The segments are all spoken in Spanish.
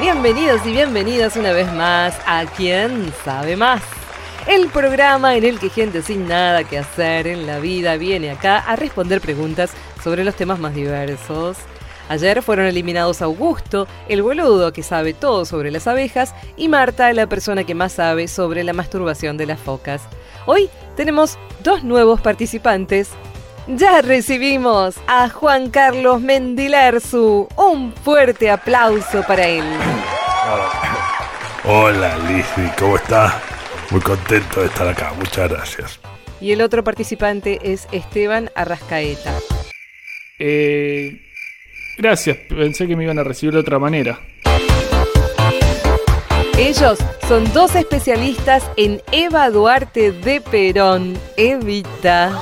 Bienvenidos y bienvenidas una vez más a Quién sabe más. El programa en el que gente sin nada que hacer en la vida viene acá a responder preguntas sobre los temas más diversos. Ayer fueron eliminados Augusto, el boludo que sabe todo sobre las abejas, y Marta, la persona que más sabe sobre la masturbación de las focas. Hoy tenemos dos nuevos participantes. Ya recibimos a Juan Carlos Mendilerzu. Un fuerte aplauso para él. Hola Lizzy, ¿cómo estás? Muy contento de estar acá, muchas gracias. Y el otro participante es Esteban Arrascaeta. Eh, gracias, pensé que me iban a recibir de otra manera. Ellos son dos especialistas en Eva Duarte de Perón, Evita.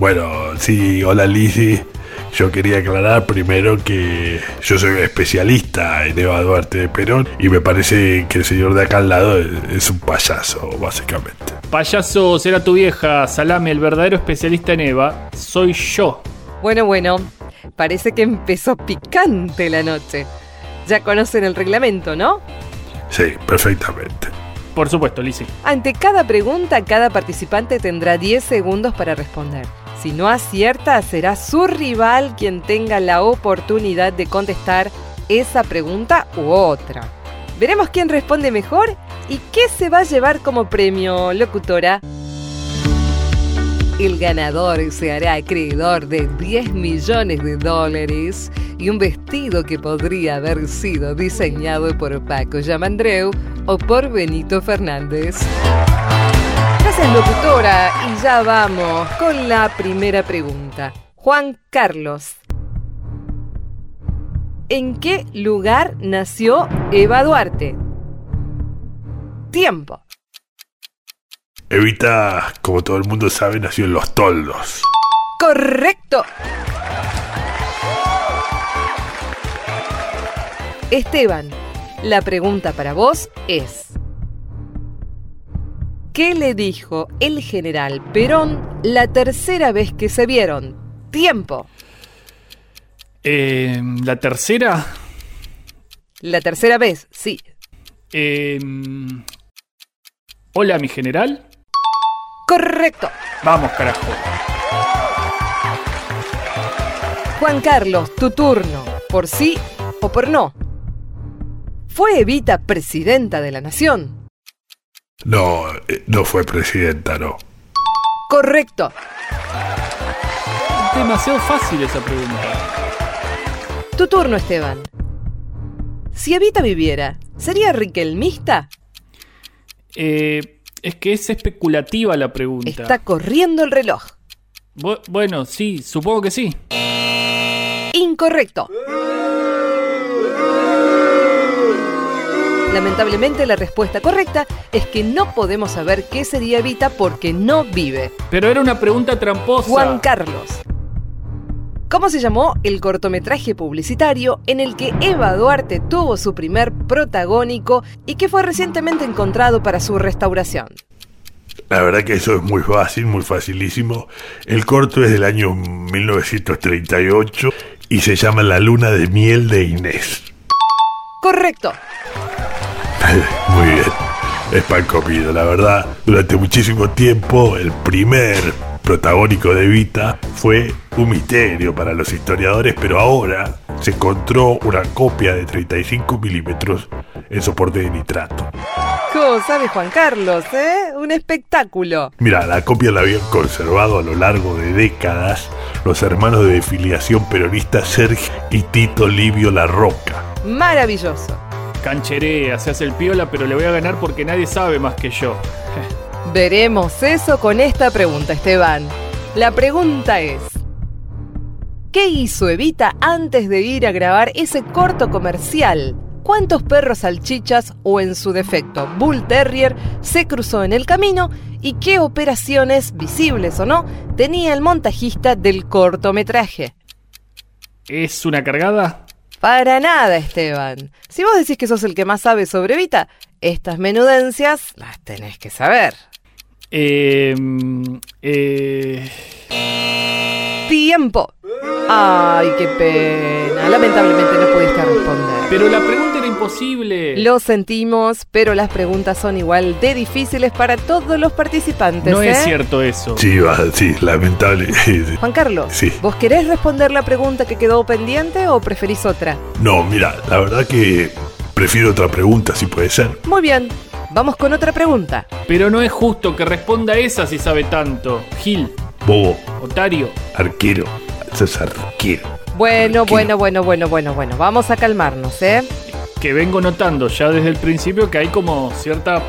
Bueno, sí, hola Lizzy. Yo quería aclarar primero que yo soy especialista en Eva Duarte de Perón y me parece que el señor de acá al lado es, es un payaso, básicamente. Payaso será tu vieja, Salame, el verdadero especialista en Eva, soy yo. Bueno, bueno, parece que empezó picante la noche. Ya conocen el reglamento, ¿no? Sí, perfectamente. Por supuesto, Lizzy. Ante cada pregunta, cada participante tendrá 10 segundos para responder. Si no acierta, será su rival quien tenga la oportunidad de contestar esa pregunta u otra. Veremos quién responde mejor y qué se va a llevar como premio, locutora. El ganador se hará acreedor de 10 millones de dólares y un vestido que podría haber sido diseñado por Paco Yamandreu o por Benito Fernández. Gracias, locutora. Y ya vamos con la primera pregunta. Juan Carlos. ¿En qué lugar nació Eva Duarte? Tiempo. Evita, como todo el mundo sabe, nació en Los Toldos. Correcto. Esteban, la pregunta para vos es, ¿qué le dijo el general Perón la tercera vez que se vieron? Tiempo. Eh, la tercera. La tercera vez, sí. eh, hola, mi general. Correcto. Vamos, carajo. Juan Carlos, tu turno. ¿Por sí o por no? ¿Fue Evita presidenta de la nación? No, eh, no fue presidenta, no. Correcto. Demasiado fácil esa pregunta. Tu turno, Esteban. Si Evita viviera, ¿sería riquelmista? Eh, es que es especulativa la pregunta. Está corriendo el reloj. Bu- bueno, sí, supongo que sí. Incorrecto. Lamentablemente la respuesta correcta es que no podemos saber qué sería Evita porque no vive. Pero era una pregunta tramposa. Juan Carlos. ¿Cómo se llamó el cortometraje publicitario en el que Eva Duarte tuvo su primer protagónico y que fue recientemente encontrado para su restauración? La verdad que eso es muy fácil, muy facilísimo. El corto es del año 1938 y se llama La luna de miel de Inés. Correcto. Muy bien. Es pan comido, la verdad. Durante muchísimo tiempo, el primer protagónico de Evita fue un misterio para los historiadores, pero ahora se encontró una copia de 35 milímetros en soporte de nitrato. ¿Cómo sabe Juan Carlos, eh? Un espectáculo. Mira, la copia la habían conservado a lo largo de décadas los hermanos de filiación peronista Sergio y Tito Livio La Roca. Maravilloso. Cancherea, se hace el piola, pero le voy a ganar porque nadie sabe más que yo. Veremos eso con esta pregunta, Esteban. La pregunta es, ¿qué hizo Evita antes de ir a grabar ese corto comercial? ¿Cuántos perros salchichas o en su defecto Bull Terrier se cruzó en el camino? ¿Y qué operaciones, visibles o no, tenía el montajista del cortometraje? ¿Es una cargada? Para nada, Esteban. Si vos decís que sos el que más sabe sobre Evita, estas menudencias las tenés que saber. Eh, eh, Tiempo. Ay, qué pena. Lamentablemente no pudiste responder. Pero la pregunta era imposible. Lo sentimos, pero las preguntas son igual de difíciles para todos los participantes. no ¿eh? es cierto eso. Sí, va, sí, lamentable. Juan Carlos, Sí. ¿vos querés responder la pregunta que quedó pendiente o preferís otra? No, mira, la verdad que prefiero otra pregunta, si puede ser. Muy bien, vamos con otra pregunta. Pero no es justo que responda esa si sabe tanto. Gil, Bobo, Otario. arquero, sos arquero. Bueno, bueno, bueno, bueno, bueno, bueno. Vamos a calmarnos, ¿eh? Que vengo notando ya desde el principio que hay como cierta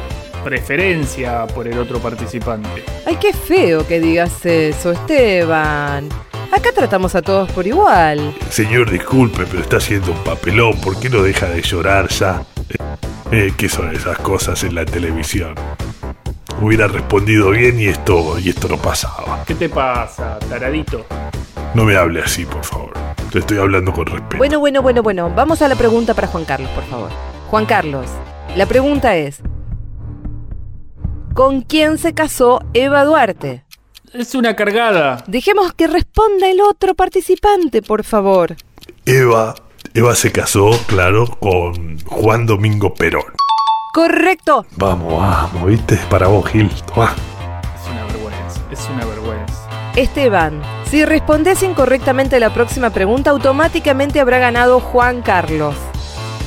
preferencia por el otro participante. Ay, qué feo que digas eso, Esteban. Acá tratamos a todos por igual. Señor, disculpe, pero está haciendo un papelón. ¿Por qué no deja de llorar ya? Eh, ¿Qué son esas cosas en la televisión? Hubiera respondido bien y esto, y esto no pasaba. ¿Qué te pasa, taradito? No me hable así, por favor. Te estoy hablando con respeto. Bueno, bueno, bueno, bueno. Vamos a la pregunta para Juan Carlos, por favor. Juan Carlos, la pregunta es: ¿Con quién se casó Eva Duarte? Es una cargada. Dejemos que responda el otro participante, por favor. Eva, Eva se casó, claro, con Juan Domingo Perón. Correcto. Vamos, vamos, ¿viste? Para vos, Gil. Tomá. Es una vergüenza, es una vergüenza. Esteban, si respondes incorrectamente a la próxima pregunta, automáticamente habrá ganado Juan Carlos.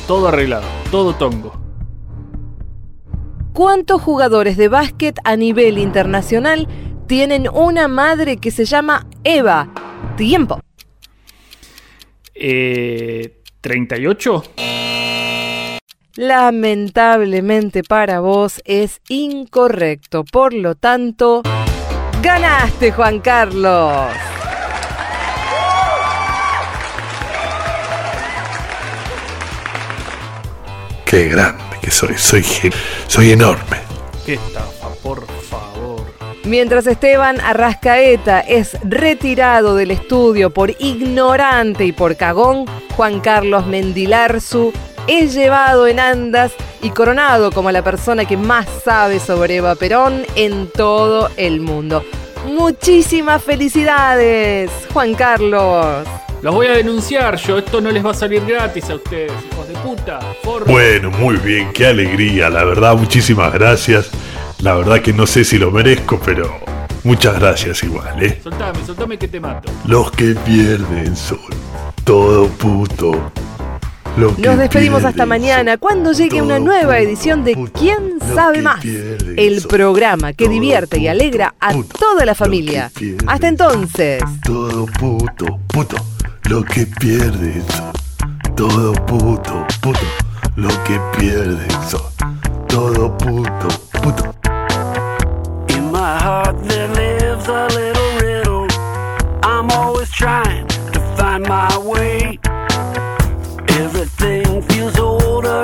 Todo arreglado, todo tongo. ¿Cuántos jugadores de básquet a nivel internacional tienen una madre que se llama Eva? Tiempo. Eh, ¿38? Lamentablemente para vos es incorrecto. Por lo tanto, ganaste Juan Carlos. Qué grande que soy. Soy, soy enorme. Qué estafa, por favor. Mientras Esteban Arrascaeta es retirado del estudio por ignorante y por cagón, Juan Carlos Mendilarzu es llevado en andas y coronado como la persona que más sabe sobre Eva Perón en todo el mundo. Muchísimas felicidades, Juan Carlos. Los voy a denunciar yo, esto no les va a salir gratis a ustedes, hijos de puta. Forro. Bueno, muy bien, qué alegría. La verdad, muchísimas gracias. La verdad que no sé si lo merezco, pero muchas gracias igual, ¿eh? Soltame, soltame que te mato. Los que pierden son todo puto. Los que Nos despedimos hasta mañana cuando llegue una nueva edición de. ¿Quién sabe más? El programa que divierte y alegra a puto. toda la familia. Hasta entonces. Todo puto, puto. Lo que pierden son todo puto, puto. Lo que pierden son todo puto, puto. In my heart there lives a little riddle. I'm always trying to find my way. older